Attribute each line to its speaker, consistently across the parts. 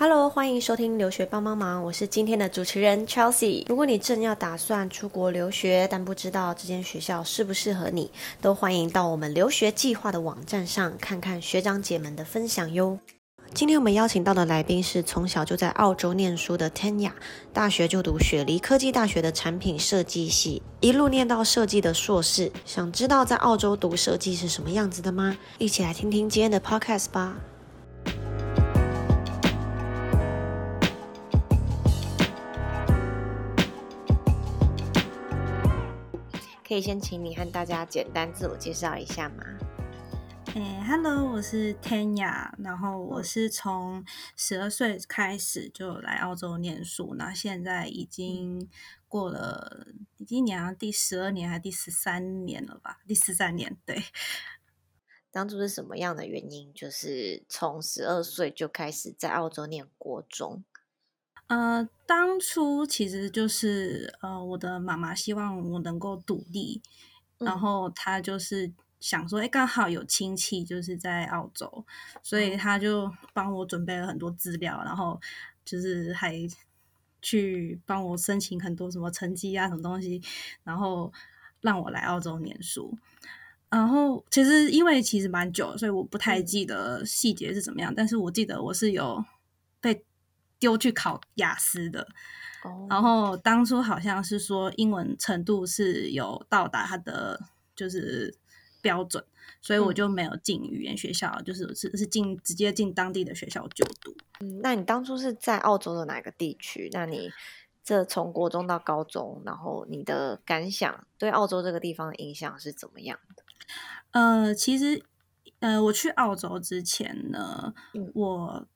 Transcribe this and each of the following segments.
Speaker 1: Hello，欢迎收听留学帮帮忙，我是今天的主持人 Chelsea。如果你正要打算出国留学，但不知道这间学校适不适合你，都欢迎到我们留学计划的网站上看看学长姐们的分享哟。今天我们邀请到的来宾是从小就在澳洲念书的 Tanya，大学就读雪梨科技大学的产品设计系，一路念到设计的硕士。想知道在澳洲读设计是什么样子的吗？一起来听听今天的 Podcast 吧。可以先请你和大家简单自我介绍一下吗？
Speaker 2: 哎，Hello，我是 Tanya，然后我是从十二岁开始就来澳洲念书，那现在已经过了，今年第十二年还是第十三年了吧？第十三年，对。
Speaker 1: 当初是什么样的原因？就是从十二岁就开始在澳洲念国中。
Speaker 2: 呃，当初其实就是呃，我的妈妈希望我能够独立，然后她就是想说，哎，刚好有亲戚就是在澳洲，所以她就帮我准备了很多资料，然后就是还去帮我申请很多什么成绩啊，什么东西，然后让我来澳洲念书。然后其实因为其实蛮久，所以我不太记得细节是怎么样，但是我记得我是有被。丢去考雅思的，然后当初好像是说英文程度是有到达他的就是标准，所以我就没有进语言学校，就是是是进直接进当地的学校就读。
Speaker 1: 嗯，那你当初是在澳洲的哪个地区？那你这从国中到高中，然后你的感想对澳洲这个地方的影响是怎么样的？
Speaker 2: 呃，其实呃，我去澳洲之前呢，我。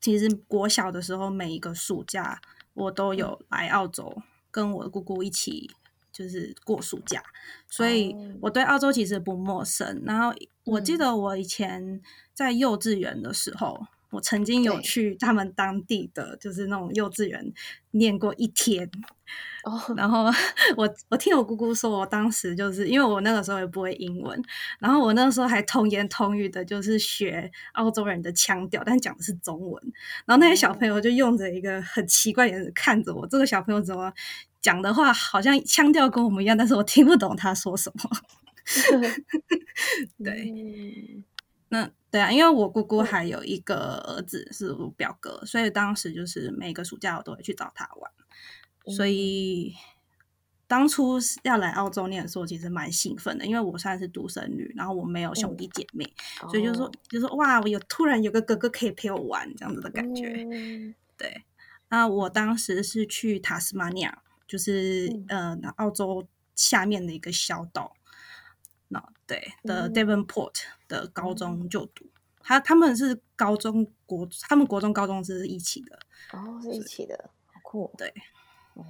Speaker 2: 其实国小的时候，每一个暑假我都有来澳洲，跟我的姑姑一起就是过暑假，所以我对澳洲其实不陌生。然后我记得我以前在幼稚园的时候。我曾经有去他们当地的，就是那种幼稚园念过一天，哦，然后 我我听我姑姑说，我当时就是因为我那个时候也不会英文，然后我那个时候还童言童语的，就是学澳洲人的腔调，但讲的是中文，然后那些小朋友就用着一个很奇怪眼神看着我，这个小朋友怎么讲的话好像腔调跟我们一样，但是我听不懂他说什么，对。那对啊，因为我姑姑还有一个儿子是我表哥，所以当时就是每个暑假我都会去找他玩。所以当初要来澳洲念的时候，其实蛮兴奋的，因为我算是独生女，然后我没有兄弟姐妹，所以就说就说哇，我有突然有个哥哥可以陪我玩这样子的感觉。对，那我当时是去塔斯马尼亚，就是呃澳洲下面的一个小岛。那对的，Devonport 的高中就读，他他们是高中国，他们国中高中是一起的
Speaker 1: 哦，是一起的，好酷。
Speaker 2: 对，
Speaker 1: 哦，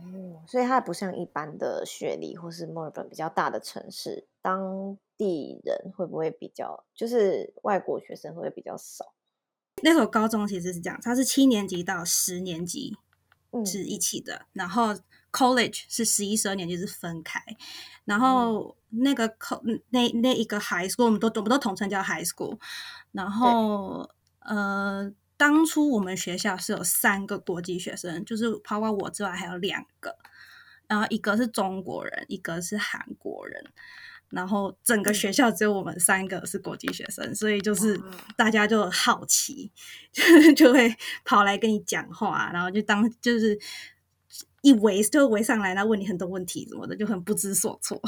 Speaker 1: 所以它不像一般的学历或是墨尔本比较大的城市，当地人会不会比较，就是外国学生会比较少？
Speaker 2: 那所高中其实是这样，它是七年级到十年级是一起的，然后 College 是十一、十二年级是分开。然后那个口那那一个 high school 我们都我们都统称叫 high school。然后呃，当初我们学校是有三个国际学生，就是包括我之外还有两个，然后一个是中国人，一个是韩国人。然后整个学校只有我们三个是国际学生，所以就是大家就好奇，就 就会跑来跟你讲话，然后就当就是。一围就围上来，然后问你很多问题什么的，就很不知所措，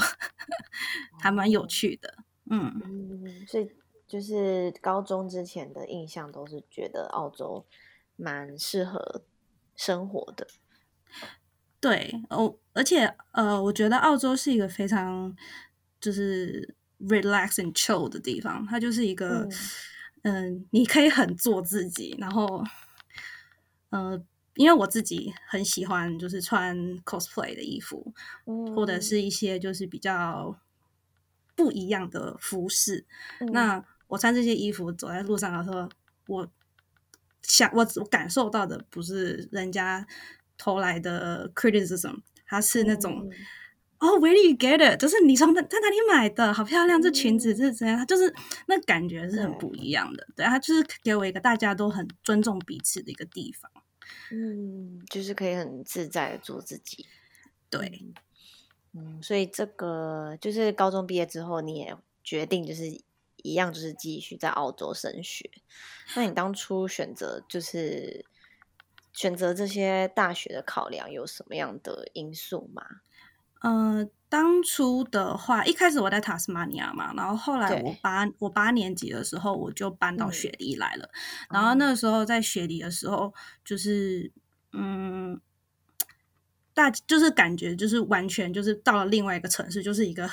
Speaker 2: 还蛮有趣的。
Speaker 1: 嗯，所以就是高中之前的印象都是觉得澳洲蛮适合生活的。
Speaker 2: 对哦，而且呃，我觉得澳洲是一个非常就是 relax and chill 的地方，它就是一个嗯，你可以很做自己，然后嗯。因为我自己很喜欢，就是穿 cosplay 的衣服，或者是一些就是比较不一样的服饰。那我穿这些衣服走在路上的时候，我想我我感受到的不是人家投来的 criticism，它是那种哦，Where do you get it？就是你从在哪里买的？好漂亮，这裙子这是怎样？就是那感觉是很不一样的。对，他就是给我一个大家都很尊重彼此的一个地方。
Speaker 1: 嗯，就是可以很自在的做自己。
Speaker 2: 对，
Speaker 1: 嗯，所以这个就是高中毕业之后，你也决定就是一样，就是继续在澳洲升学。那你当初选择就是选择这些大学的考量有什么样的因素吗？
Speaker 2: 呃，当初的话，一开始我在塔斯马尼亚嘛，然后后来我八我八年级的时候，我就搬到雪梨来了。然后那个时候在雪梨的时候，就是嗯，大就是感觉就是完全就是到了另外一个城市，就是一个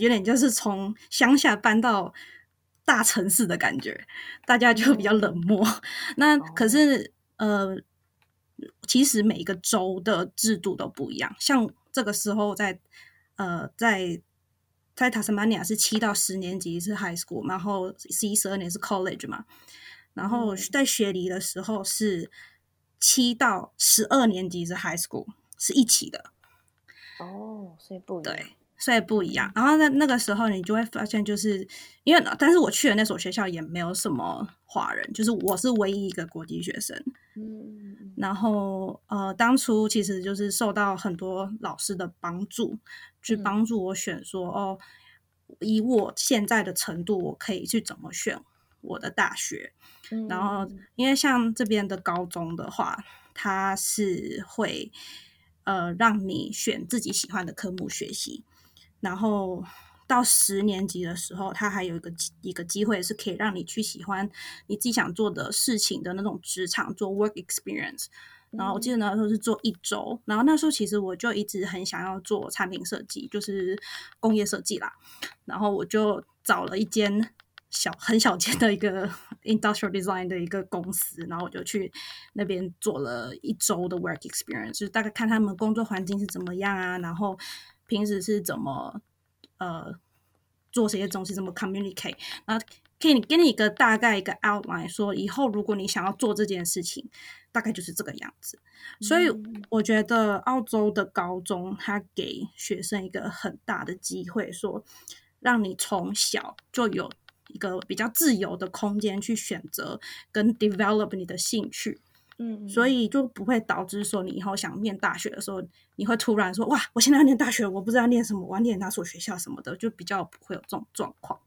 Speaker 2: 有点就是从乡下搬到大城市的感觉，大家就比较冷漠。那可是呃，其实每一个州的制度都不一样，像。这个时候在呃在在塔斯马尼亚是七到十年级是 high school，然后十一十二年是 college 嘛，然后在雪梨的时候是七到十二年级是 high school，是一起的。
Speaker 1: 哦，所以不对。
Speaker 2: 所以不一样，然后在那个时候，你就会发现，就是因为，但是我去的那所学校也没有什么华人，就是我是唯一一个国际学生。嗯，然后呃，当初其实就是受到很多老师的帮助，去帮助我选说，哦，以我现在的程度，我可以去怎么选我的大学。然后，因为像这边的高中的话，它是会呃让你选自己喜欢的科目学习。然后到十年级的时候，他还有一个一个机会是可以让你去喜欢你自己想做的事情的那种职场做 work experience。然后我记得那时候是做一周，然后那时候其实我就一直很想要做产品设计，就是工业设计啦。然后我就找了一间小很小间的一个 industrial design 的一个公司，然后我就去那边做了一周的 work experience，就大概看他们工作环境是怎么样啊，然后。平时是怎么呃做这些东西，怎么 communicate？那可以给你一个大概一个 outline，说以后如果你想要做这件事情，大概就是这个样子。所以我觉得澳洲的高中，它给学生一个很大的机会，说让你从小就有一个比较自由的空间去选择跟 develop 你的兴趣。嗯，所以就不会导致说你以后想念大学的时候，你会突然说哇，我现在要念大学，我不知道念什么，我要念哪所学校什么的，就比较不会有这种状况。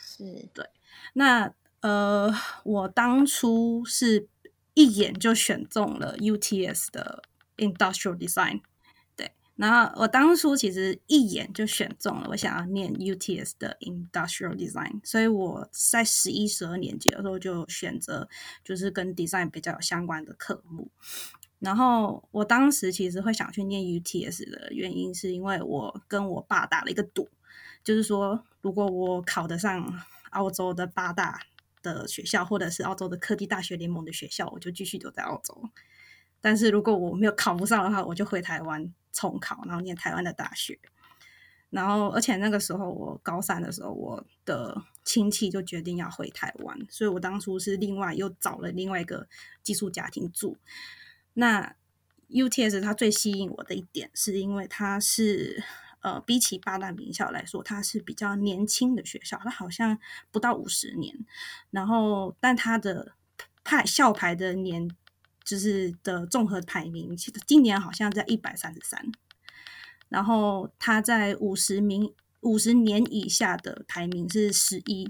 Speaker 1: 是
Speaker 2: 对。那呃，我当初是一眼就选中了 UTS 的 Industrial Design。然后我当初其实一眼就选中了，我想要念 UTS 的 Industrial Design，所以我在十一、十二年级的时候就选择就是跟 design 比较有相关的科目。然后我当时其实会想去念 UTS 的原因，是因为我跟我爸打了一个赌，就是说如果我考得上澳洲的八大的学校，或者是澳洲的科技大学联盟的学校，我就继续留在澳洲。但是如果我没有考不上的话，我就回台湾。重考，然后念台湾的大学，然后而且那个时候我高三的时候，我的亲戚就决定要回台湾，所以我当初是另外又找了另外一个寄宿家庭住。那 UTS 它最吸引我的一点，是因为它是呃比起八大名校来说，它是比较年轻的学校，它好像不到五十年，然后但它的派校牌的年。就是的综合排名，今年好像在一百三十三，然后他在五十名五十年以下的排名是十一，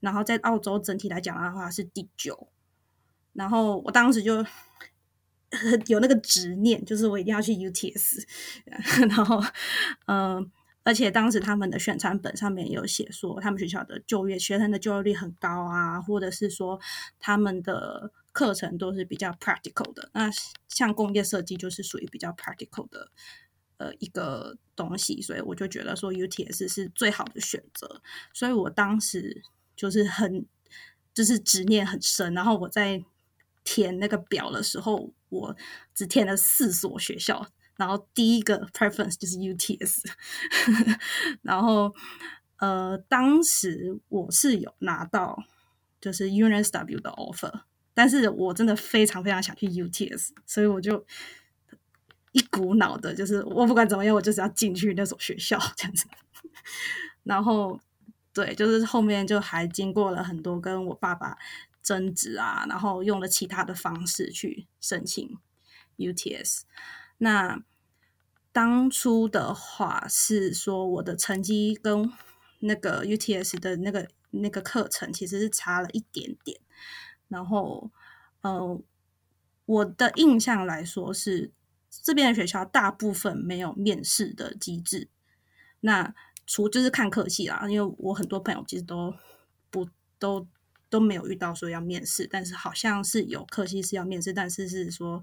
Speaker 2: 然后在澳洲整体来讲的话是第九，然后我当时就有那个执念，就是我一定要去 UTS，然后嗯，而且当时他们的宣传本上面有写说，他们学校的就业学生的就业率很高啊，或者是说他们的。课程都是比较 practical 的，那像工业设计就是属于比较 practical 的呃一个东西，所以我就觉得说 UTS 是最好的选择，所以我当时就是很就是执念很深，然后我在填那个表的时候，我只填了四所学校，然后第一个 preference 就是 UTS，然后呃当时我是有拿到就是 UNSW 的 offer。但是我真的非常非常想去 UTS，所以我就一股脑的，就是我不管怎么样，我就是要进去那所学校这样子。然后，对，就是后面就还经过了很多跟我爸爸争执啊，然后用了其他的方式去申请 UTS。那当初的话是说，我的成绩跟那个 UTS 的那个那个课程其实是差了一点点。然后，呃，我的印象来说是。这边的学校大部分没有面试的机制，那除就是看科系啦。因为我很多朋友其实都不都都没有遇到说要面试，但是好像是有科系是要面试，但是是说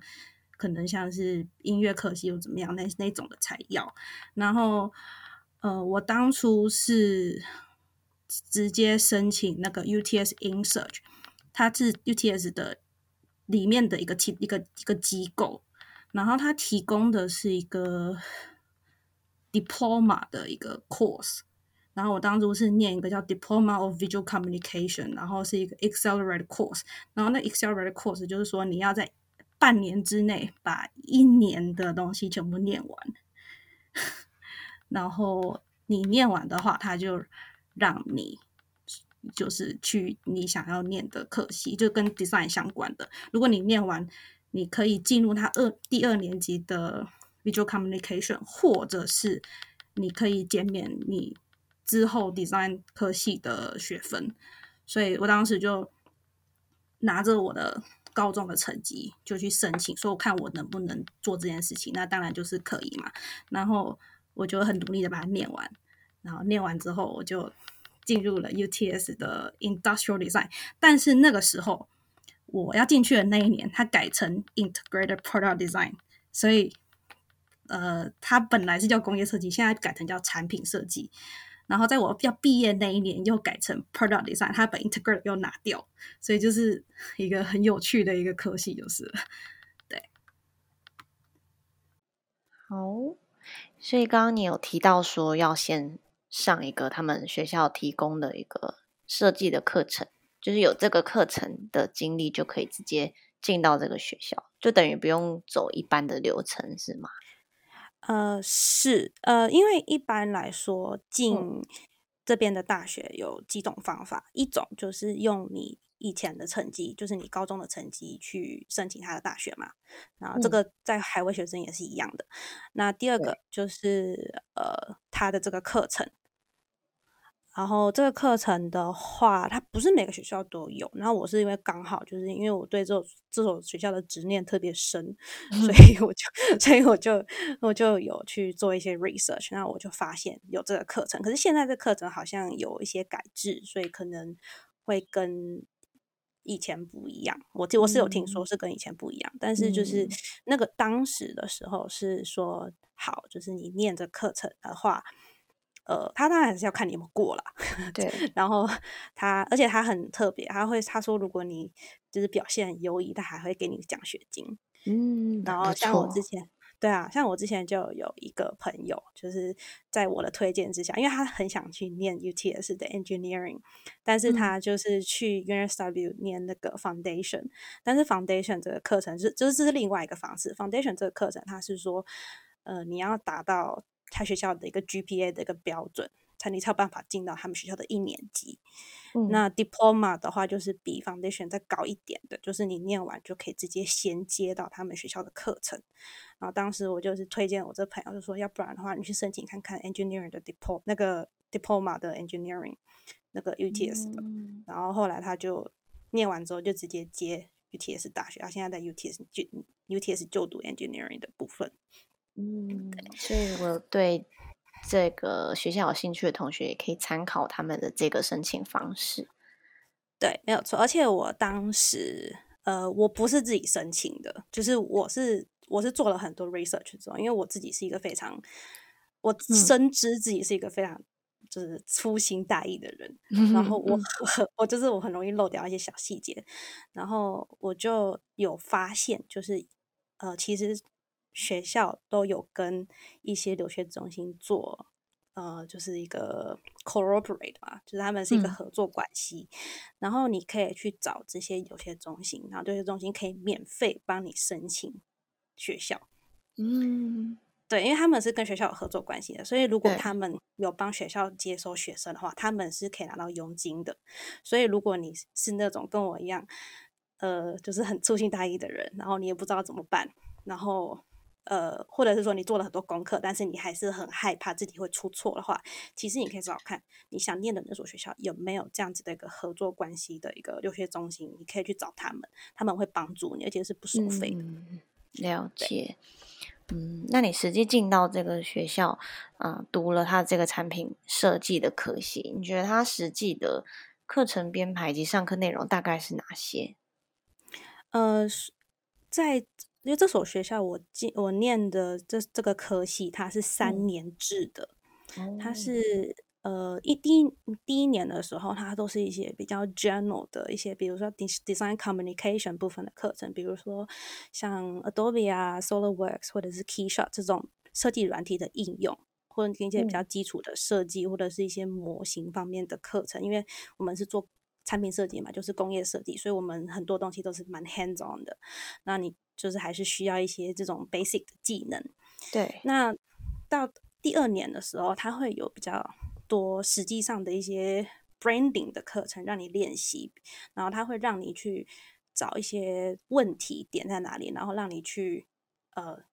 Speaker 2: 可能像是音乐科系又怎么样那那种的才要。然后呃，我当初是直接申请那个 UTS in search，它是 UTS 的里面的一个一个一个机构。然后它提供的是一个 diploma 的一个 course，然后我当初是念一个叫 diploma of visual communication，然后是一个 accelerated course，然后那 accelerated course 就是说你要在半年之内把一年的东西全部念完，然后你念完的话，他就让你就是去你想要念的课系，就跟 design 相关的，如果你念完。你可以进入他二第二年级的 visual communication，或者是你可以减免你之后 design 科系的学分。所以我当时就拿着我的高中的成绩就去申请，说我看我能不能做这件事情。那当然就是可以嘛。然后我就很努力的把它念完，然后念完之后我就进入了 UTS 的 industrial design。但是那个时候。我要进去的那一年，它改成 Integrated Product Design，所以呃，它本来是叫工业设计，现在改成叫产品设计。然后在我要毕业那一年，又改成 Product Design，它把 Integrated 又拿掉，所以就是一个很有趣的一个科系，就是对。
Speaker 1: 好，所以刚刚你有提到说要先上一个他们学校提供的一个设计的课程。就是有这个课程的经历，就可以直接进到这个学校，就等于不用走一般的流程，是吗？
Speaker 2: 呃，是，呃，因为一般来说进这边的大学有几种方法，一种就是用你以前的成绩，就是你高中的成绩去申请他的大学嘛，然后这个在海外学生也是一样的。那第二个就是呃，他的这个课程。然后这个课程的话，它不是每个学校都有。然后我是因为刚好就是因为我对这这所学校的执念特别深，所以我就所以我就我就有去做一些 research。然后我就发现有这个课程，可是现在这课程好像有一些改制，所以可能会跟以前不一样。我我是有听说是跟以前不一样，但是就是那个当时的时候是说好，就是你念这课程的话。呃，他当然还是要看你有没有过了，
Speaker 1: 对。
Speaker 2: 然后他，而且他很特别，他会他说，如果你就是表现优异，他还会给你奖学金。
Speaker 1: 嗯，
Speaker 2: 然后像我之前，对啊，像我之前就有一个朋友，就是在我的推荐之下，因为他很想去念 UTS 的 engineering，但是他就是去 UNSW 念那个 foundation，但是 foundation 这个课程是就是这是另外一个方式，foundation 这个课程他是说，呃，你要达到。他学校的一个 GPA 的一个标准，才你才有办法进到他们学校的一年级。那 Diploma 的话，就是比 Foundation 再高一点的，就是你念完就可以直接衔接到他们学校的课程。然后当时我就是推荐我这朋友，就说要不然的话，你去申请看看 Engineering 的 Diploma 那个 Diploma 的 Engineering 那个 UTS 的。然后后来他就念完之后就直接接 UTS 大学，他现在在 UTS 就 UTS 就读 Engineering 的部分。
Speaker 1: 嗯，所以我对这个学校有兴趣的同学，也可以参考他们的这个申请方式。
Speaker 2: 对，没有错。而且我当时，呃，我不是自己申请的，就是我是我是做了很多 research 之后，因为我自己是一个非常，我深知自己是一个非常就是粗心大意的人，然后我我就是我很容易漏掉一些小细节，然后我就有发现，就是呃，其实。学校都有跟一些留学中心做，呃，就是一个 cooperate 嘛，就是他们是一个合作关系。然后你可以去找这些留学中心，然后这些中心可以免费帮你申请学校。嗯，对，因为他们是跟学校有合作关系的，所以如果他们有帮学校接收学生的话，他们是可以拿到佣金的。所以如果你是那种跟我一样，呃，就是很粗心大意的人，然后你也不知道怎么办，然后。呃，或者是说你做了很多功课，但是你还是很害怕自己会出错的话，其实你可以找找看你想念的那所学校有没有这样子的一个合作关系的一个留学中心，你可以去找他们，他们会帮助你，而且是不收费的。
Speaker 1: 了解。嗯，那你实际进到这个学校啊，读了他这个产品设计的科系，你觉得他实际的课程编排及上课内容大概是哪些？
Speaker 2: 呃，在。因为这所学校我进我念的这这个科系，它是三年制的，它是呃一第一第一年的时候，它都是一些比较 general 的一些，比如说 design communication 部分的课程，比如说像 Adobe 啊、SolidWorks 或者是 Keyshot 这种设计软体的应用，或者一些比较基础的设计，或者是一些模型方面的课程，因为我们是做产品设计嘛，就是工业设计，所以我们很多东西都是蛮 hands on 的。那你就是还是需要一些这种 basic 的技能。
Speaker 1: 对。
Speaker 2: 那到第二年的时候，它会有比较多实际上的一些 branding 的课程让你练习，然后它会让你去找一些问题点在哪里，然后让你去呃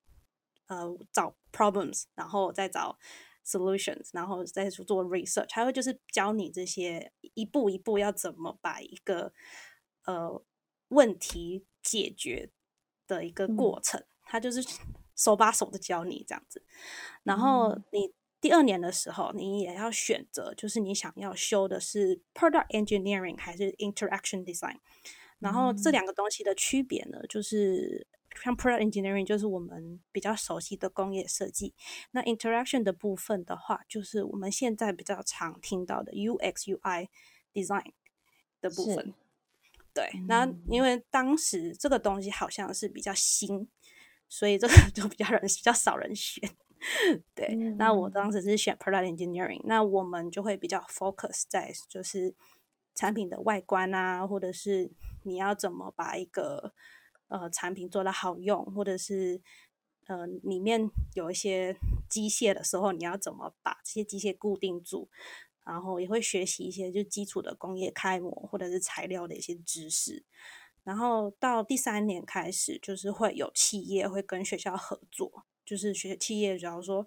Speaker 2: 呃找 problems，然后再找。solutions，然后再去做 research，还会就是教你这些一步一步要怎么把一个呃问题解决的一个过程，他就是手把手的教你这样子。然后你第二年的时候，你也要选择，就是你想要修的是 product engineering 还是 interaction design。然后这两个东西的区别呢，就是。像 product engineering 就是我们比较熟悉的工业设计，那 interaction 的部分的话，就是我们现在比较常听到的 UX UI design 的部分。对，那因为当时这个东西好像是比较新，所以这个就比较人 比较少人选。对，那我当时是选 product engineering，那我们就会比较 focus 在就是产品的外观啊，或者是你要怎么把一个呃，产品做的好用，或者是呃里面有一些机械的时候，你要怎么把这些机械固定住？然后也会学习一些就基础的工业开模或者是材料的一些知识。然后到第三年开始，就是会有企业会跟学校合作，就是学企业，假如说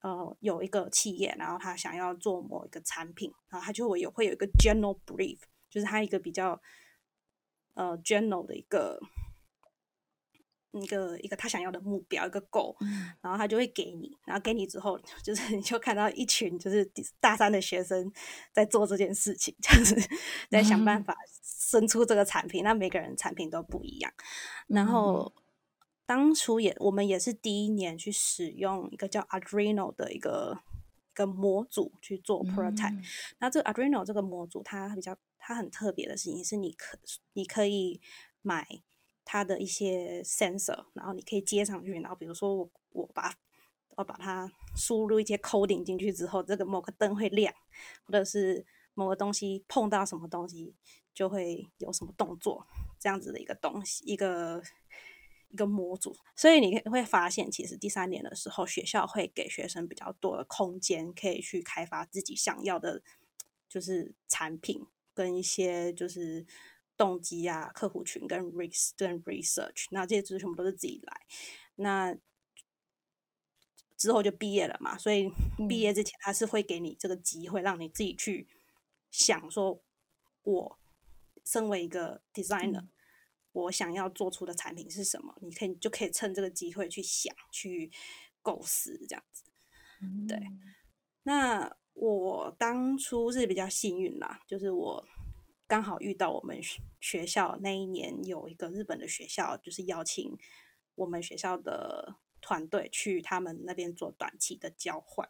Speaker 2: 呃有一个企业，然后他想要做某一个产品，然后他就会有会有一个 general brief，就是他一个比较呃 general 的一个。一个一个他想要的目标，一个 goal，然后他就会给你，然后给你之后，就是你就看到一群就是大三的学生在做这件事情，这样子在想办法生出这个产品。那每个人产品都不一样。然后当初也我们也是第一年去使用一个叫 Adreno 的一个一个模组去做 prototype。那这 Adreno 这个模组它比较它很特别的事情是，你可你可以买。它的一些 sensor，然后你可以接上去，然后比如说我我把我把它输入一些 coding 进去之后，这个某个灯会亮，或者是某个东西碰到什么东西就会有什么动作，这样子的一个东西，一个一个模组。所以你会发现，其实第三年的时候，学校会给学生比较多的空间，可以去开发自己想要的，就是产品跟一些就是。动机啊，客户群跟 research，那这些知识全部都是自己来。那之后就毕业了嘛，所以毕业之前他是会给你这个机会，让你自己去想说，我身为一个 designer，我想要做出的产品是什么？你可以就可以趁这个机会去想、去构思这样子。对，那我当初是比较幸运啦，就是我。刚好遇到我们学校那一年有一个日本的学校，就是邀请我们学校的团队去他们那边做短期的交换。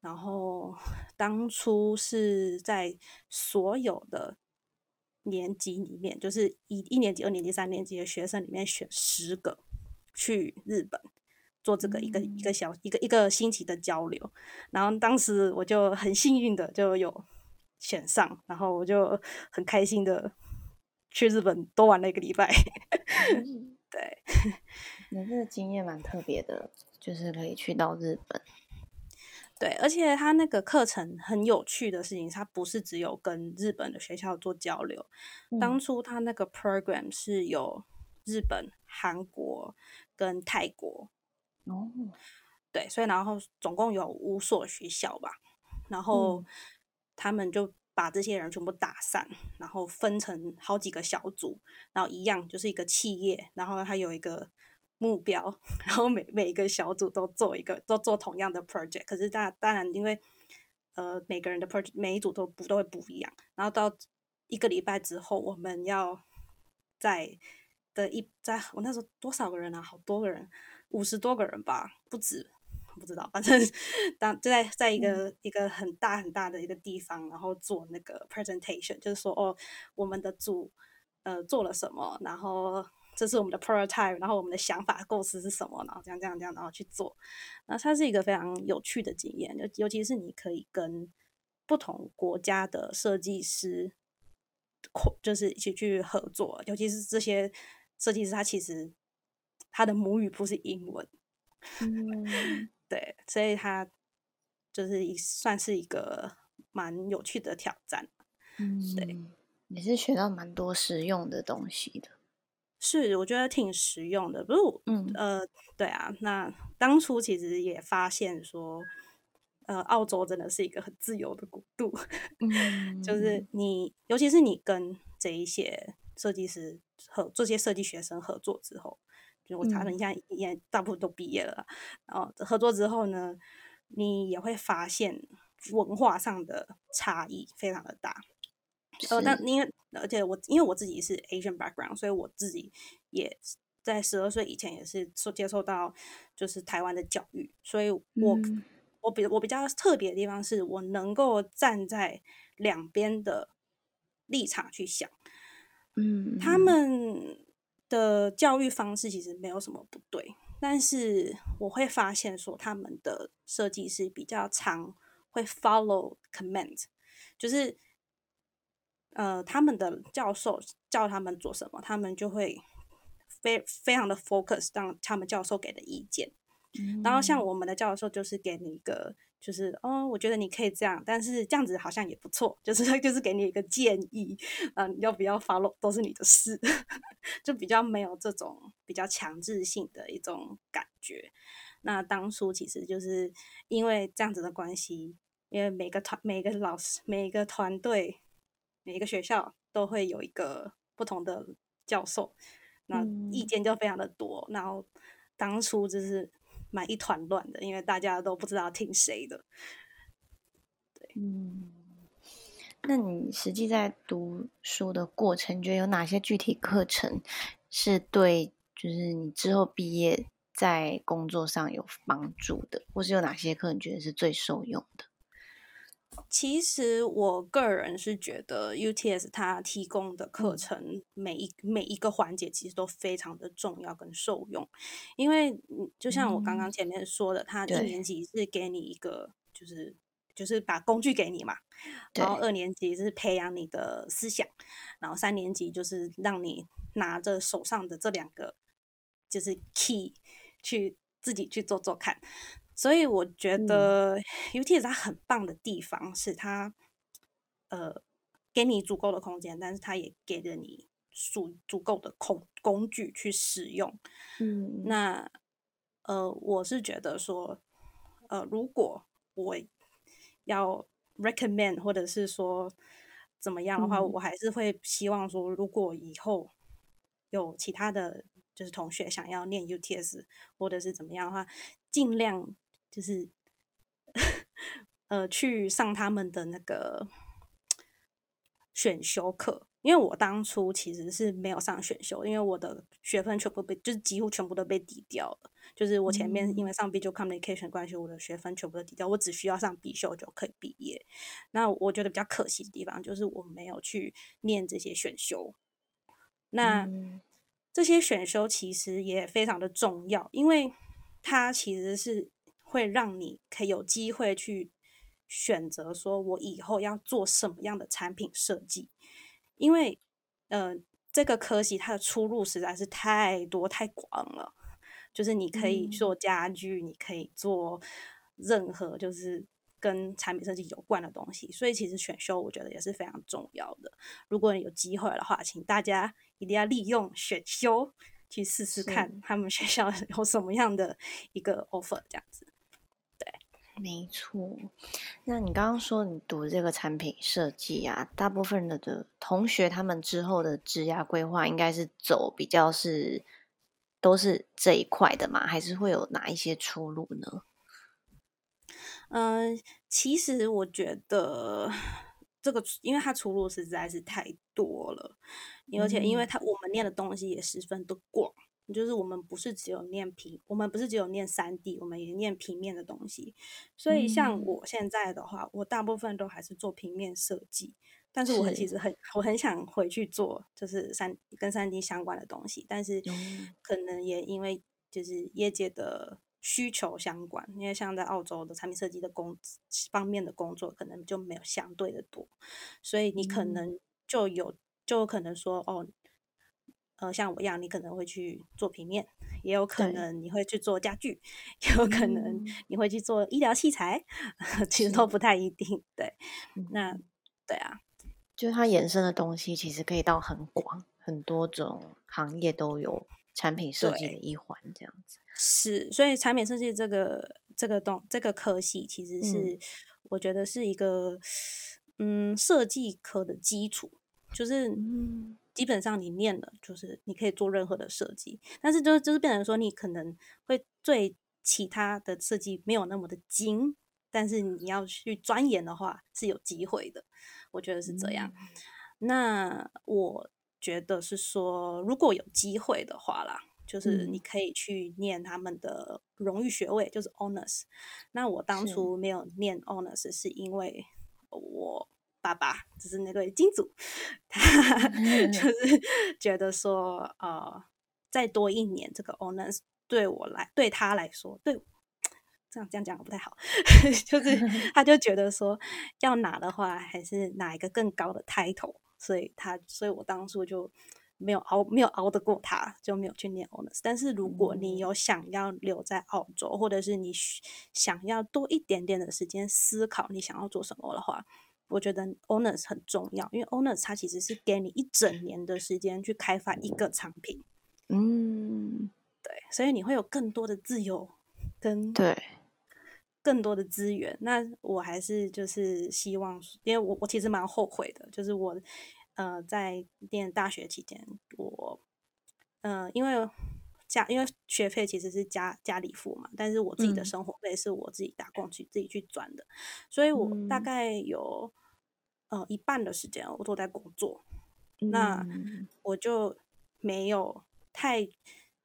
Speaker 2: 然后当初是在所有的年级里面，就是一一年级、二年级、三年级的学生里面选十个去日本做这个一个一个小一个一个星期的交流。然后当时我就很幸运的就有。选上，然后我就很开心的去日本多玩了一个礼拜。对，
Speaker 1: 你这个经验蛮特别的，就是可以去到日本。
Speaker 2: 对，而且他那个课程很有趣的事情，他不是只有跟日本的学校做交流。当初他那个 program 是有日本、韩国跟泰国。哦。对，所以然后总共有五所学校吧，然后他们就把这些人全部打散，然后分成好几个小组，然后一样就是一个企业，然后它有一个。目标，然后每每一个小组都做一个，都做同样的 project。可是当当然，因为呃每个人的 project 每一组都不都会不一样。然后到一个礼拜之后，我们要在的一在我那时候多少个人啊？好多个人，五十多个人吧，不止，不知道。反正当就在在一个一个很大很大的一个地方，然后做那个 presentation，就是说哦，我们的组呃做了什么，然后。这是我们的 prototype，然后我们的想法构思是什么？然后这样这样这样，然后去做。那它是一个非常有趣的经验，尤尤其是你可以跟不同国家的设计师，就是一起去合作。尤其是这些设计师，他其实他的母语不是英文，嗯，对，所以他就是一算是一个蛮有趣的挑战。嗯，对，
Speaker 1: 也是学到蛮多实用的东西的。
Speaker 2: 是，我觉得挺实用的。不是，嗯，呃，对啊。那当初其实也发现说，呃，澳洲真的是一个很自由的国度。嗯，就是你，尤其是你跟这一些设计师和这些设计学生合作之后，就我查了一下，也大部分都毕业了。然后合作之后呢，你也会发现文化上的差异非常的大。呃，但因为而且我因为我自己是 Asian background，所以我自己也在十二岁以前也是受接受到就是台湾的教育，所以我我比我比较特别的地方是我能够站在两边的立场去想，嗯，他们的教育方式其实没有什么不对，但是我会发现说他们的设计师比较常会 follow command，就是。呃，他们的教授叫他们做什么，他们就会非非常的 focus 让他们教授给的意见。然后像我们的教授就是给你一个，就是哦，我觉得你可以这样，但是这样子好像也不错，就是 就是给你一个建议，嗯，要不要 follow 都是你的事，就比较没有这种比较强制性的一种感觉。那当初其实就是因为这样子的关系，因为每个团、每个老师、每一个团队。每一个学校都会有一个不同的教授，那意见就非常的多。然后当初就是蛮一团乱的，因为大家都不知道听谁的。对，
Speaker 1: 嗯，那你实际在读书的过程，觉得有哪些具体课程是对，就是你之后毕业在工作上有帮助的，或是有哪些课你觉得是最受用的？
Speaker 2: 其实我个人是觉得 UTS 它提供的课程每一每一个环节其实都非常的重要跟受用，因为就像我刚刚前面说的，它一年级是给你一个就是就是把工具给你嘛，然后二年级是培养你的思想，然后三年级就是让你拿着手上的这两个就是 key 去自己去做做看。所以我觉得 UTS 它很棒的地方是它，呃，给你足够的空间，但是它也给了你足足够的工工具去使用。嗯，那呃，我是觉得说，呃，如果我要 recommend 或者是说怎么样的话，我还是会希望说，如果以后有其他的就是同学想要念 UTS 或者是怎么样的话，尽量。就是，呃，去上他们的那个选修课，因为我当初其实是没有上选修，因为我的学分全部被，就是几乎全部都被抵掉了。就是我前面因为上 visual communication 关系，我的学分全部都抵掉，我只需要上必修就可以毕业。那我觉得比较可惜的地方就是我没有去念这些选修。那这些选修其实也非常的重要，因为它其实是。会让你可以有机会去选择，说我以后要做什么样的产品设计，因为呃，这个科系它的出路实在是太多太广了，就是你可以做家具，你可以做任何就是跟产品设计有关的东西。所以其实选修我觉得也是非常重要的。如果你有机会的话，请大家一定要利用选修去试试看他们学校 有什么样的一个 offer 这样子。
Speaker 1: 没错，那你刚刚说你读这个产品设计啊，大部分的的同学他们之后的职业规划应该是走比较是都是这一块的嘛，还是会有哪一些出路呢？
Speaker 2: 嗯，其实我觉得这个，因为它出路实在是太多了，而且因为它我们念的东西也十分的广。就是我们不是只有念平，我们不是只有念三 D，我们也念平面的东西。所以像我现在的话，我大部分都还是做平面设计，但是我其实很我很想回去做就是三跟三 D 相关的东西，但是可能也因为就是业界的需求相关，因为像在澳洲的产品设计的工方面的工作，可能就没有相对的多，所以你可能就有就可能说哦。呃，像我一样，你可能会去做平面，也有可能你会去做家具，也有可能你会去做医疗器材，其实都不太一定。对，那对啊，
Speaker 1: 就是它衍生的东西其实可以到很广，很多种行业都有产品设计的一环，这样子。
Speaker 2: 是，所以产品设计这个这个东这个科系，其实是我觉得是一个嗯设计科的基础，就是嗯。基本上你念了，就是你可以做任何的设计，但是就是就是变成说你可能会对其他的设计没有那么的精，但是你要去钻研的话是有机会的，我觉得是这样。那我觉得是说，如果有机会的话啦，就是你可以去念他们的荣誉学位，就是 honors。那我当初没有念 honors，是因为我。爸爸就是那个金主，他就是觉得说，呃，再多一年这个 honors 对我来，对他来说，对这样这样讲不太好，就是 他就觉得说，要拿的话，还是拿一个更高的 title，所以他，所以我当初就没有熬，没有熬得过他，就没有去念 honors。但是如果你有想要留在澳洲，或者是你想要多一点点的时间思考你想要做什么的话。我觉得 owners 很重要，因为 owners 它其实是给你一整年的时间去开发一个产品，嗯，对，所以你会有更多的自由跟
Speaker 1: 对
Speaker 2: 更多的资源。那我还是就是希望，因为我我其实蛮后悔的，就是我呃在念大学期间，我呃因为。家因为学费其实是家家里付嘛，但是我自己的生活费是我自己打工去自己去赚的，所以我大概有呃一半的时间我都在工作，那我就没有太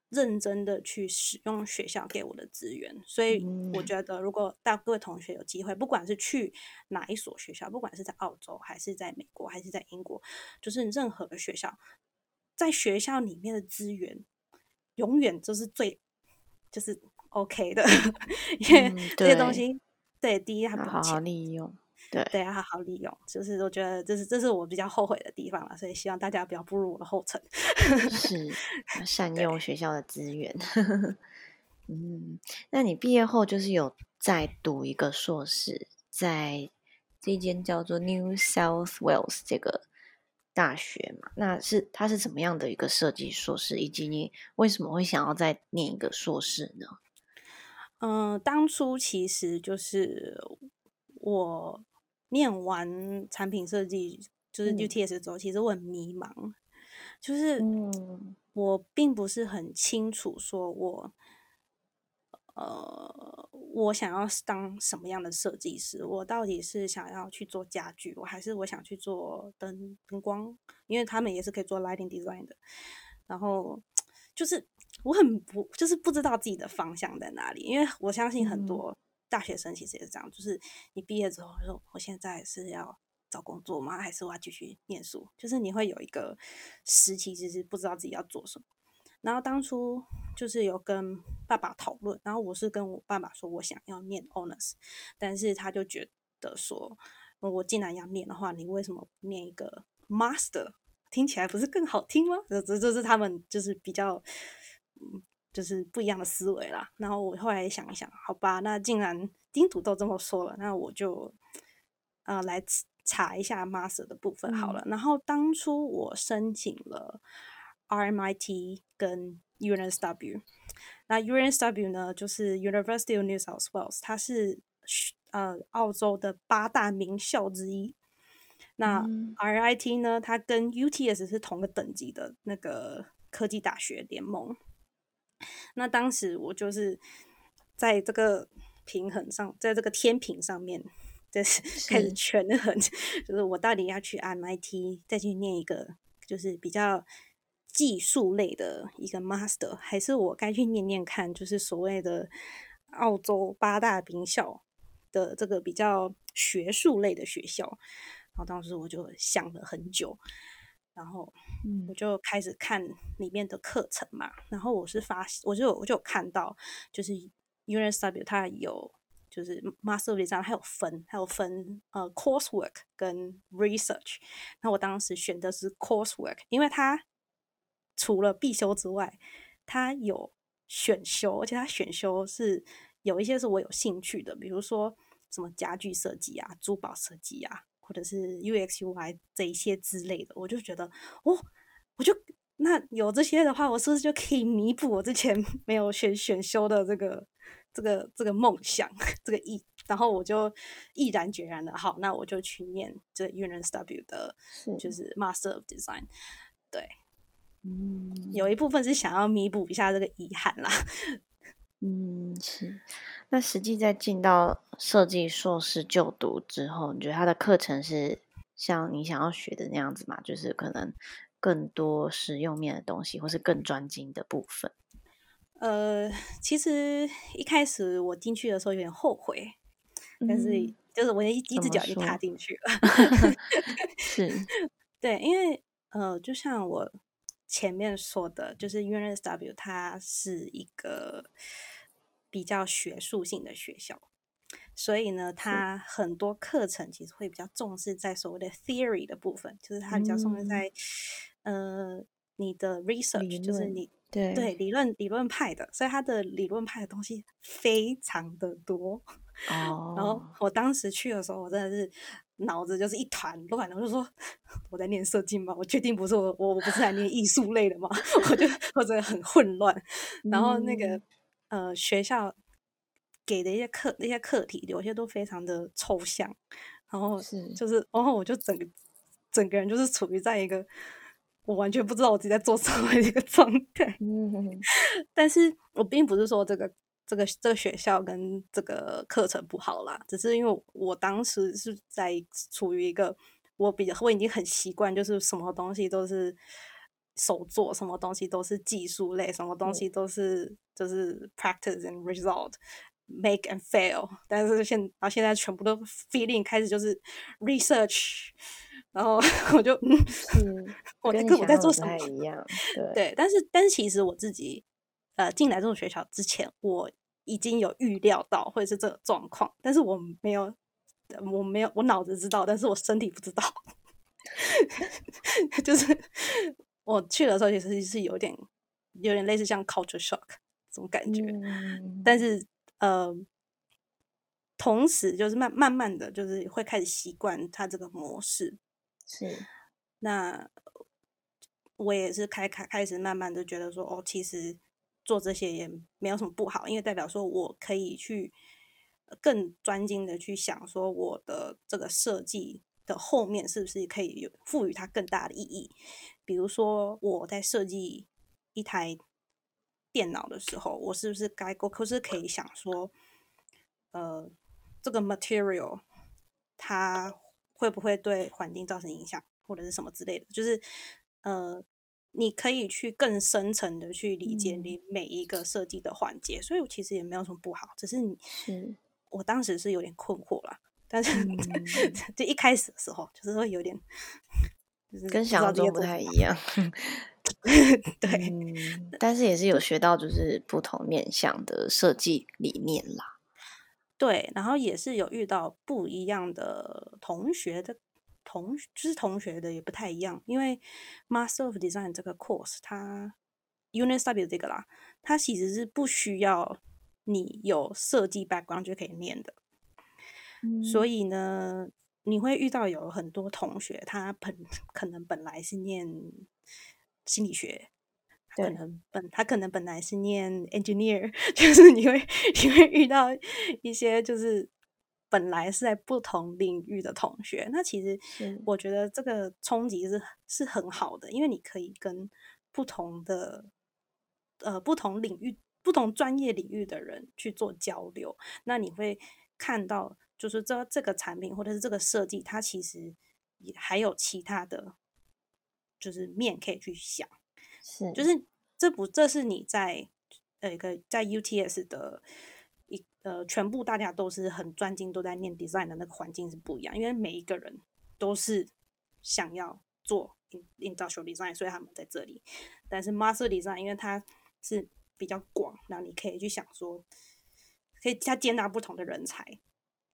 Speaker 2: 认真的去使用学校给我的资源，所以我觉得如果大各位同学有机会，不管是去哪一所学校，不管是在澳洲还是在美国还是在英国，就是任何的学校，在学校里面的资源。永远就是最就是 OK 的，因为这些东西，对，第一它不
Speaker 1: 好好利用，对
Speaker 2: 对，要好好利用，就是我觉得这是这是我比较后悔的地方了，所以希望大家不要步入我的后尘，
Speaker 1: 是善用学校的资源。嗯，那你毕业后就是有再读一个硕士，在这间叫做 New South Wales 这个。大学嘛，那是它是怎么样的一个设计硕士，以及你为什么会想要再念一个硕士呢？
Speaker 2: 嗯，当初其实就是我念完产品设计，就是 UTS 之后，其实我很迷茫，就是我并不是很清楚说我。呃，我想要当什么样的设计师？我到底是想要去做家具，我还是我想去做灯灯光？因为他们也是可以做 lighting design 的。然后就是我很不，就是不知道自己的方向在哪里。因为我相信很多大学生其实也是这样，就是你毕业之后说，我现在是要找工作吗？还是我要继续念书？就是你会有一个时期，其实不知道自己要做什么。然后当初就是有跟爸爸讨论，然后我是跟我爸爸说，我想要念 honors，但是他就觉得说，我既然要念的话，你为什么不念一个 master？听起来不是更好听吗？这这这是他们就是比较就是不一样的思维啦。然后我后来想一想，好吧，那既然丁土豆这么说了，那我就呃来查一下 master 的部分好了。然后当初我申请了 RMIT 跟 UNSW，那 UNSW 呢就是 University of New South Wales，它是呃澳洲的八大名校之一。那 RIT 呢？它跟 UTS 是同个等级的那个科技大学联盟。那当时我就是在这个平衡上，在这个天平上面，就是开始权衡，就是我到底要去 MIT 再去念一个就是比较技术类的一个 Master，还是我该去念念看，就是所谓的澳洲八大名校的这个比较学术类的学校。然后当时我就想了很久，然后我就开始看里面的课程嘛。然后我是发，我就我就看到，就是 UNSW 它有就是 Master Design，它有分，它有分呃 Coursework 跟 Research。那我当时选的是 Coursework，因为它除了必修之外，它有选修，而且它选修是有一些是我有兴趣的，比如说什么家具设计啊、珠宝设计啊。或者是 UX UI 这一些之类的，我就觉得哦，我就那有这些的话，我是不是就可以弥补我之前没有选选修的这个这个这个梦想这个意？然后我就毅然决然的，好，那我就去念这 UNSW 的，就是 Master of Design。对，嗯，有一部分是想要弥补一下这个遗憾啦。
Speaker 1: 嗯，是。那实际在进到设计硕士就读之后，你觉得他的课程是像你想要学的那样子吗？就是可能更多实用面的东西，或是更专精的部分？
Speaker 2: 呃，其实一开始我进去的时候有点后悔，但是就是我一一只脚就踏进去了。
Speaker 1: 是，
Speaker 2: 对，因为呃，就像我前面说的，就是 UNSW 它是一个。比较学术性的学校，所以呢，它很多课程其实会比较重视在所谓的 theory 的部分，就是它比较重视在呃你的 research，就是你
Speaker 1: 对
Speaker 2: 对理论理论派的，所以它的理论派的东西非常的多 哦。然后我当时去的时候，我真的是脑子就是一团乱，我就说我在念设计吗？我确定不是我我我不是来念艺术类的吗？我就我真的很混乱。然后那个。呃，学校给的一些课、那些课题，有些都非常的抽象，然后是就是，然后我就整个整个人就是处于在一个我完全不知道我自己在做什么的一个状态。嗯，但是我并不是说这个这个这个学校跟这个课程不好啦，只是因为我当时是在处于一个我比较我已经很习惯，就是什么东西都是。手做什么东西都是技术类，什么东西都是就是 practice and result，make and fail。但是现然后现在全部都 feeling 开始就是 research，然后 我就嗯，我在我在做什么
Speaker 1: 一样，
Speaker 2: 对，但是但是其实我自己呃进来这种学校之前，我已经有预料到会是这个状况，但是我没有我没有我脑子知道，但是我身体不知道，就是。我去的时候其实是有点有点类似像 culture shock 这种感觉，但是呃，同时就是慢慢慢的就是会开始习惯他这个模式。
Speaker 1: 是，
Speaker 2: 那我也是开开开始慢慢的觉得说，哦，其实做这些也没有什么不好，因为代表说我可以去更专精的去想说我的这个设计。的后面是不是可以有赋予它更大的意义？比如说我在设计一台电脑的时候，我是不是该够？可是可以想说，呃，这个 material 它会不会对环境造成影响，或者是什么之类的？就是呃，你可以去更深层的去理解你每一个设计的环节，所以其实也没有什么不好，只是你，是我当时是有点困惑了。但是，就一开始的时候，就是会有点，就是
Speaker 1: 跟想象中不太一样。
Speaker 2: 对，
Speaker 1: 但是也是有学到，就是不同面向的设计理念啦。
Speaker 2: 对，然后也是有遇到不一样的同学的同，就是同学的也不太一样，因为 Master of Design 这个 course 它 unisw 这个啦，它其实是不需要你有设计 background 就可以念的。所以呢，你会遇到有很多同学，他本可能本来是念心理学，可能本他可能本来是念 engineer，就是你会你会遇到一些就是本来是在不同领域的同学。那其实我觉得这个冲击是是很好的，因为你可以跟不同的呃不同领域、不同专业领域的人去做交流，那你会看到。就是这这个产品或者是这个设计，它其实也还有其他的，就是面可以去想。
Speaker 1: 是，
Speaker 2: 就是这不这是你在呃一个在 UTS 的一呃全部大家都是很专精都在念 design 的那个环境是不一样，因为每一个人都是想要做 industrial design，所以他们在这里。但是 master design 因为它是比较广，然后你可以去想说，可以它接纳不同的人才。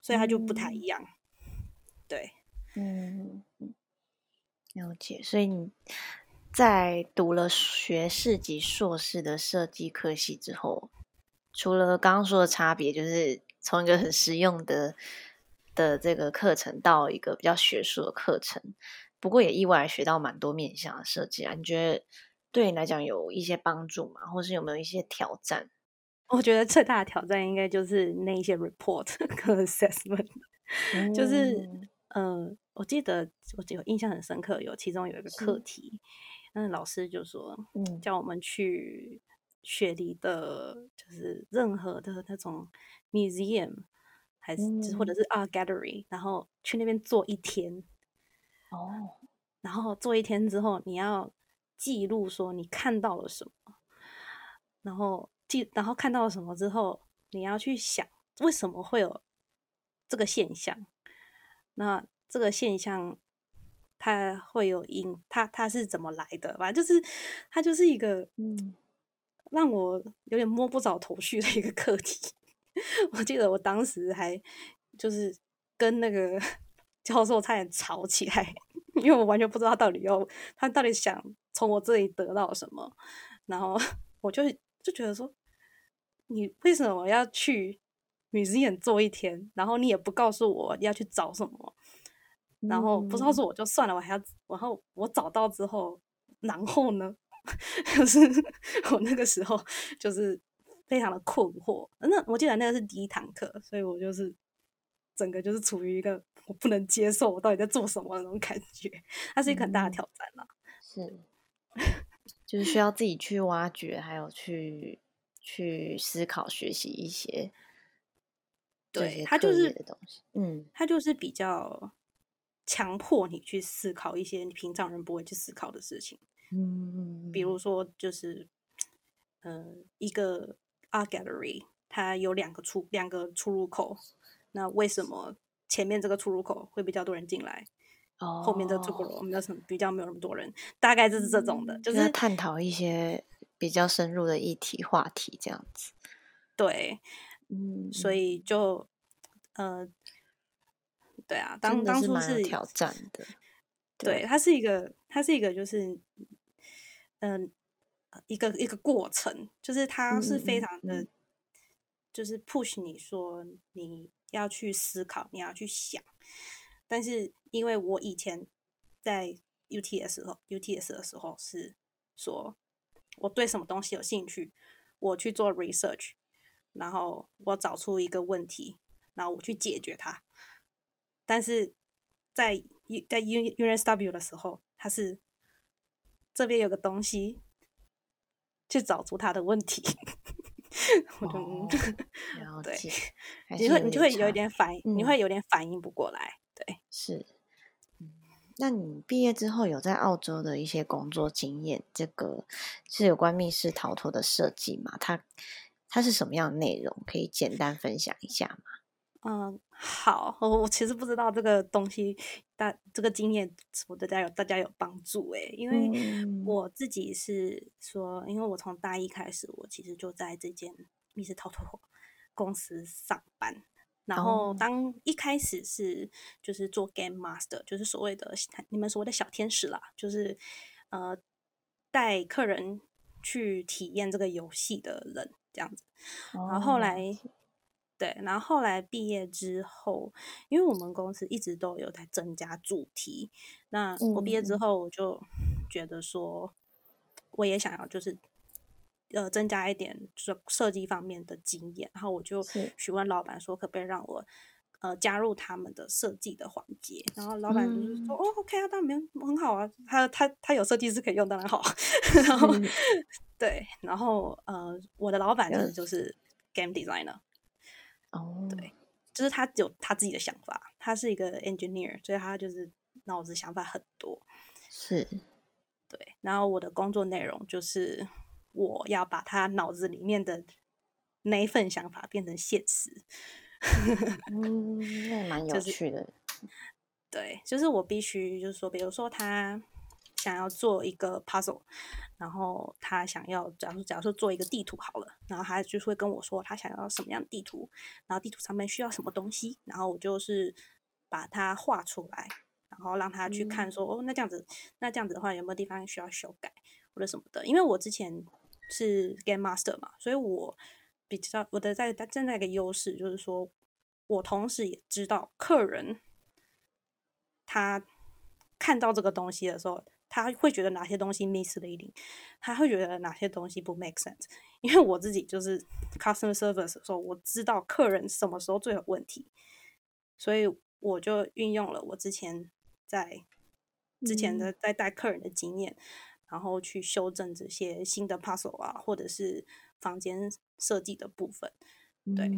Speaker 2: 所以它就不太一样，对，
Speaker 1: 嗯，了解。所以你在读了学士及硕士的设计科系之后，除了刚刚说的差别，就是从一个很实用的的这个课程到一个比较学术的课程，不过也意外学到蛮多面向的设计啊。你觉得对你来讲有一些帮助吗？或是有没有一些挑战？
Speaker 2: 我觉得最大的挑战应该就是那一些 report 和 assessment，就是，嗯，我记得我有印象很深刻，有其中有一个课题，那老师就说，嗯，叫我们去雪梨的，就是任何的那种 museum，还是或者是 art gallery，然后去那边坐一天，
Speaker 1: 哦，
Speaker 2: 然后坐一天之后，你要记录说你看到了什么，然后。记，然后看到了什么之后，你要去想为什么会有这个现象。那这个现象它会有因，它它是怎么来的？反正就是它就是一个嗯，让我有点摸不着头绪的一个课题。我记得我当时还就是跟那个 教授差点吵起来，因为我完全不知道他到底要他到底想从我这里得到什么。然后我就就觉得说。你为什么要去 museum 做一天？然后你也不告诉我要去找什么，然后不告诉我就算了，我还要，然后我找到之后，然后呢？就是我那个时候就是非常的困惑。那我记得那个是第一堂课，所以我就是整个就是处于一个我不能接受我到底在做什么那种感觉。它是一个很大的挑战啦，
Speaker 1: 是，就是需要自己去挖掘，还有去。去思考、学习一些，
Speaker 2: 对他就是
Speaker 1: 嗯，
Speaker 2: 他就是比较强迫你去思考一些你平常人不会去思考的事情，
Speaker 1: 嗯，
Speaker 2: 比如说就是，呃，一个 art gallery，它有两个出两个出入口，那为什么前面这个出入口会比较多人进来，
Speaker 1: 哦，
Speaker 2: 后面的出入口我们叫什么比较没有那么多人，大概就是这种的，就是
Speaker 1: 探讨一些。比较深入的议题话题这样子，
Speaker 2: 对，
Speaker 1: 嗯，
Speaker 2: 所以就，呃，对啊，当当初
Speaker 1: 是挑战的，
Speaker 2: 对，它是一个，它是一个，就是，嗯，一个一个过程，就是它是非常的，就是 push 你说你要去思考，你要去想，但是因为我以前在 UTS 时候，UTS 的时候是说。我对什么东西有兴趣，我去做 research，然后我找出一个问题，然后我去解决它。但是在在 U UNSW 的时候，它是这边有个东西，去找出他的问题。我就 对，你会你就会有一点反应，你会有点反应不过来。对，
Speaker 1: 是。那你毕业之后有在澳洲的一些工作经验？这个是有关密室逃脱的设计吗？它它是什么样的内容？可以简单分享一下吗？
Speaker 2: 嗯，好，我我其实不知道这个东西，大这个经验我大家有大家有帮助诶，因为我自己是说，因为我从大一开始，我其实就在这间密室逃脱公司上班。然后，当一开始是就是做 game master，就是所谓的你们所谓的小天使啦，就是呃带客人去体验这个游戏的人，这样子。然后后来，对，然后后来毕业之后，因为我们公司一直都有在增加主题，那我毕业之后我就觉得说，我也想要就是呃增加一点设设计方面的经验，然后我就询问老板说，可不可以让我。呃，加入他们的设计的环节，然后老板就是说，哦，OK 啊，当然没很好啊，他他他有设计师可以用，当然好。然后对，然后呃，我的老板就是就是 game designer，
Speaker 1: 哦，
Speaker 2: 对，就是他有他自己的想法，他是一个 engineer，所以他就是脑子想法很多，
Speaker 1: 是，
Speaker 2: 对。然后我的工作内容就是我要把他脑子里面的那一份想法变成现实。
Speaker 1: 嗯，那蛮有趣的。
Speaker 2: 对，就是我必须就是说，比如说他想要做一个 puzzle，然后他想要，假如假如说做一个地图好了，然后他就会跟我说他想要什么样的地图，然后地图上面需要什么东西，然后我就是把它画出来，然后让他去看说，哦，那这样子，那这样子的话有没有地方需要修改或者什么的？因为我之前是 game master 嘛，所以我。比较我的在站在一个优势，就是说我同时也知道客人他看到这个东西的时候，他会觉得哪些东西 misleading，他会觉得哪些东西不 make sense。因为我自己就是 customer service 的时候，我知道客人什么时候最有问题，所以我就运用了我之前在之前的在带客人的经验，然后去修正这些新的 puzzle 啊，或者是。房间设计的部分，对，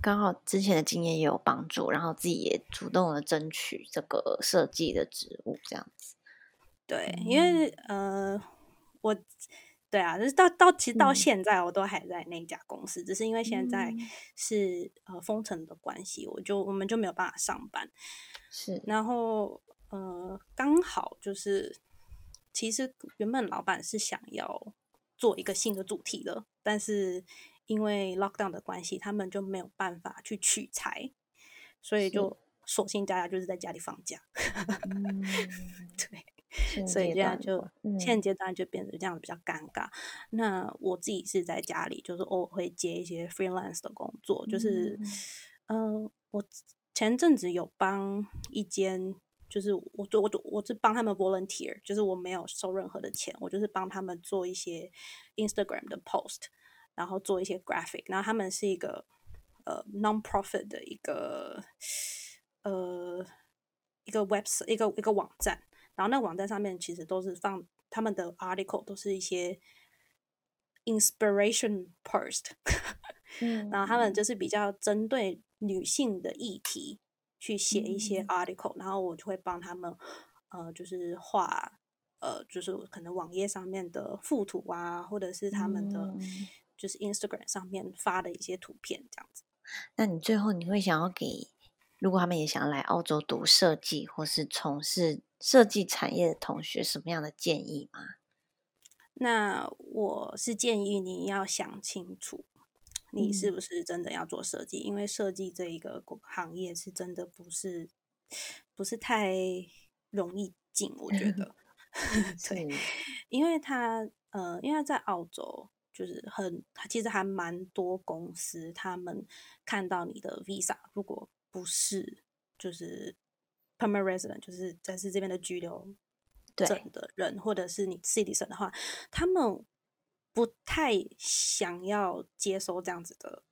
Speaker 1: 刚好之前的经验也有帮助，然后自己也主动的争取这个设计的职务，这样子。
Speaker 2: 对，因为呃，我对啊，就是到到其实到现在我都还在那家公司，只是因为现在是呃封城的关系，我就我们就没有办法上班。
Speaker 1: 是，
Speaker 2: 然后呃，刚好就是其实原本老板是想要。做一个新的主题的，但是因为 lockdown 的关系，他们就没有办法去取材，所以就索性大家就是在家里放假。对，所以这样就现阶段就变得这样比较尴尬。那我自己是在家里，就是偶尔会接一些 freelance 的工作，就是嗯，我前阵子有帮一间。就是我做我做我是帮他们 volunteer，就是我没有收任何的钱，我就是帮他们做一些 Instagram 的 post，然后做一些 graphic，然后他们是一个呃 non-profit 的一个呃一个 website 一个一个网站，然后那个网站上面其实都是放他们的 article，都是一些 inspiration post，嗯，然后他们就是比较针对女性的议题。去写一些 article，然后我就会帮他们，呃，就是画，呃，就是可能网页上面的附图啊，或者是他们的就是 Instagram 上面发的一些图片这样子。
Speaker 1: 那你最后你会想要给，如果他们也想要来澳洲读设计或是从事设计产业的同学什么样的建议吗？
Speaker 2: 那我是建议你要想清楚。你是不是真的要做设计？因为设计这一个行业是真的不是不是太容易进，我觉得。对，因为他呃，因为在澳洲就是很，其实还蛮多公司，他们看到你的 visa 如果不是就是 permanent resident，就是在是这边的居留证的人，或者是你 citizen 的话，他们。不太想要接收这样子的，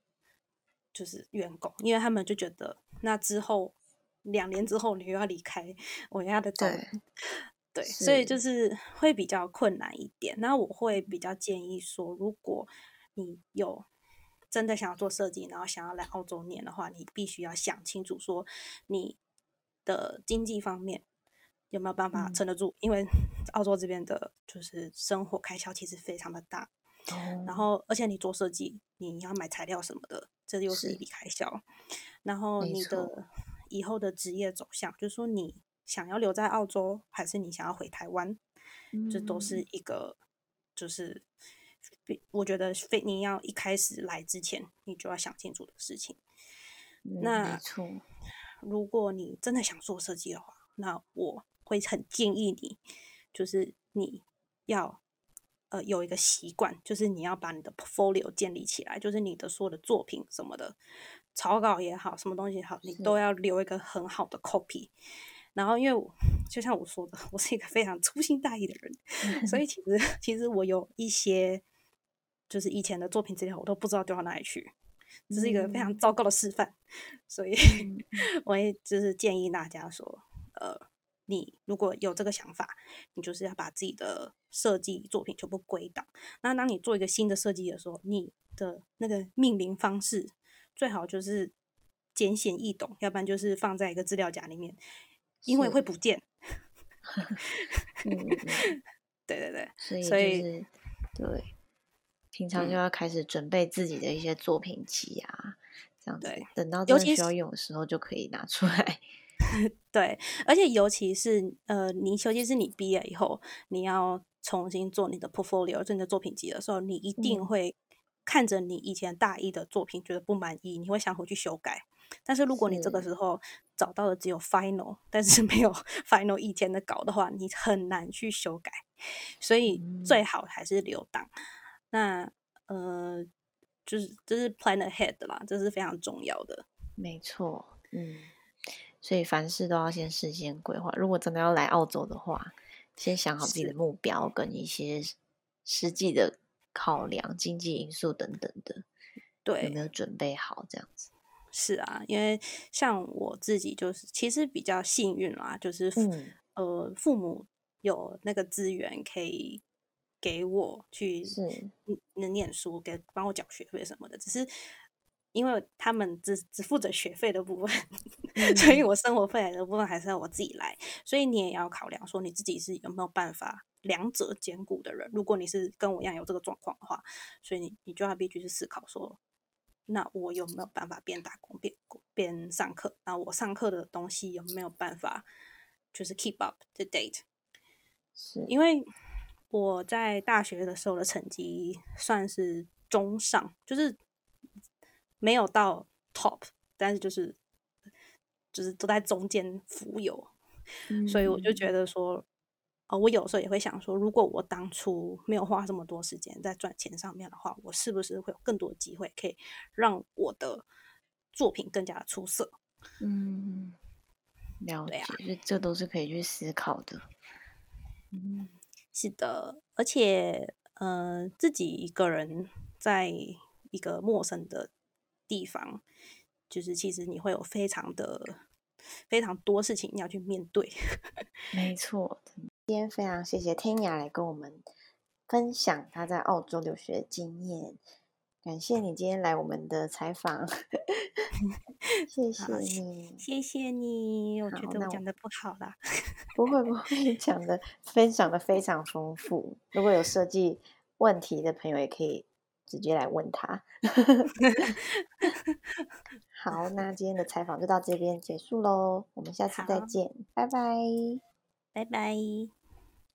Speaker 2: 就是员工，因为他们就觉得那之后两年之后你又要离开，我要的走，对，所以就是会比较困难一点。那我会比较建议说，如果你有真的想要做设计，然后想要来澳洲念的话，你必须要想清楚说你的经济方面。有没有办法撑得住？因为 澳洲这边的就是生活开销其实非常的大，然后而且你做设计，你要买材料什么的，这又是一笔开销。然后你的以后的职业走向，就是说你想要留在澳洲，还是你想要回台湾，这都是一个就是我觉得非你要一开始来之前，你就要想清楚的事情。那如果你真的想做设计的话，那我。会很建议你，就是你要呃有一个习惯，就是你要把你的 portfolio 建立起来，就是你的所有的作品什么的，草稿也好，什么东西也好，你都要留一个很好的 copy。然后，因为就像我说的，我是一个非常粗心大意的人，所以其实其实我有一些就是以前的作品资料，我都不知道丢到哪里去，这是一个非常糟糕的示范。所以，我也就是建议大家说，呃。你如果有这个想法，你就是要把自己的设计作品全部归档。那当你做一个新的设计的时候，你的那个命名方式最好就是简显易懂，要不然就是放在一个资料夹里面，因为会不见。对对对，
Speaker 1: 所以就是对，平常就要开始准备自己的一些作品集啊，这样子，等到真的需要用的时候就可以拿出来。
Speaker 2: 对，而且尤其是呃，你尤其是你毕业以后，你要重新做你的 portfolio，做你的作品集的时候，你一定会看着你以前大一的作品觉得不满意，你会想回去修改。但是如果你这个时候找到的只有 final，但是没有 final 以前的稿的话，你很难去修改。所以最好还是留档。那呃，就是这是 plan ahead 啦，这是非常重要的。
Speaker 1: 没错，嗯。所以凡事都要先事先规划。如果真的要来澳洲的话，先想好自己的目标跟一些实际的考量、经济因素等等的，
Speaker 2: 对，
Speaker 1: 有没有准备好这样子？
Speaker 2: 是啊，因为像我自己就是其实比较幸运啦，就是呃父母有那个资源可以给我去能念书，给帮我缴学费什么的，只是。因为他们只只负责学费的部分，所以我生活费的部分还是要我自己来。所以你也要考量说你自己是有没有办法两者兼顾的人。如果你是跟我一样有这个状况的话，所以你你就要必须去思考说，那我有没有办法边打工边边上课？那我上课的东西有没有办法就是 keep up the date？
Speaker 1: 是
Speaker 2: 因为我在大学的时候的成绩算是中上，就是。没有到 top，但是就是就是都在中间浮游，所以我就觉得说，呃，我有时候也会想说，如果我当初没有花这么多时间在赚钱上面的话，我是不是会有更多的机会可以让我的作品更加的出色？
Speaker 1: 嗯，了解，这这都是可以去思考的。
Speaker 2: 嗯，是的，而且呃，自己一个人在一个陌生的。地方就是其实你会有非常的非常多事情要去面对，
Speaker 1: 没错。今天非常谢谢天涯来跟我们分享他在澳洲留学经验，感谢你今天来我们的采访，谢谢你，
Speaker 2: 谢谢你。我觉得我讲的不好啦，
Speaker 1: 不会不会，讲的分享的非常丰富。如果有设计问题的朋友也可以。直接来问他。好，那今天的采访就到这边结束喽，我们下次再见，拜拜，
Speaker 2: 拜拜。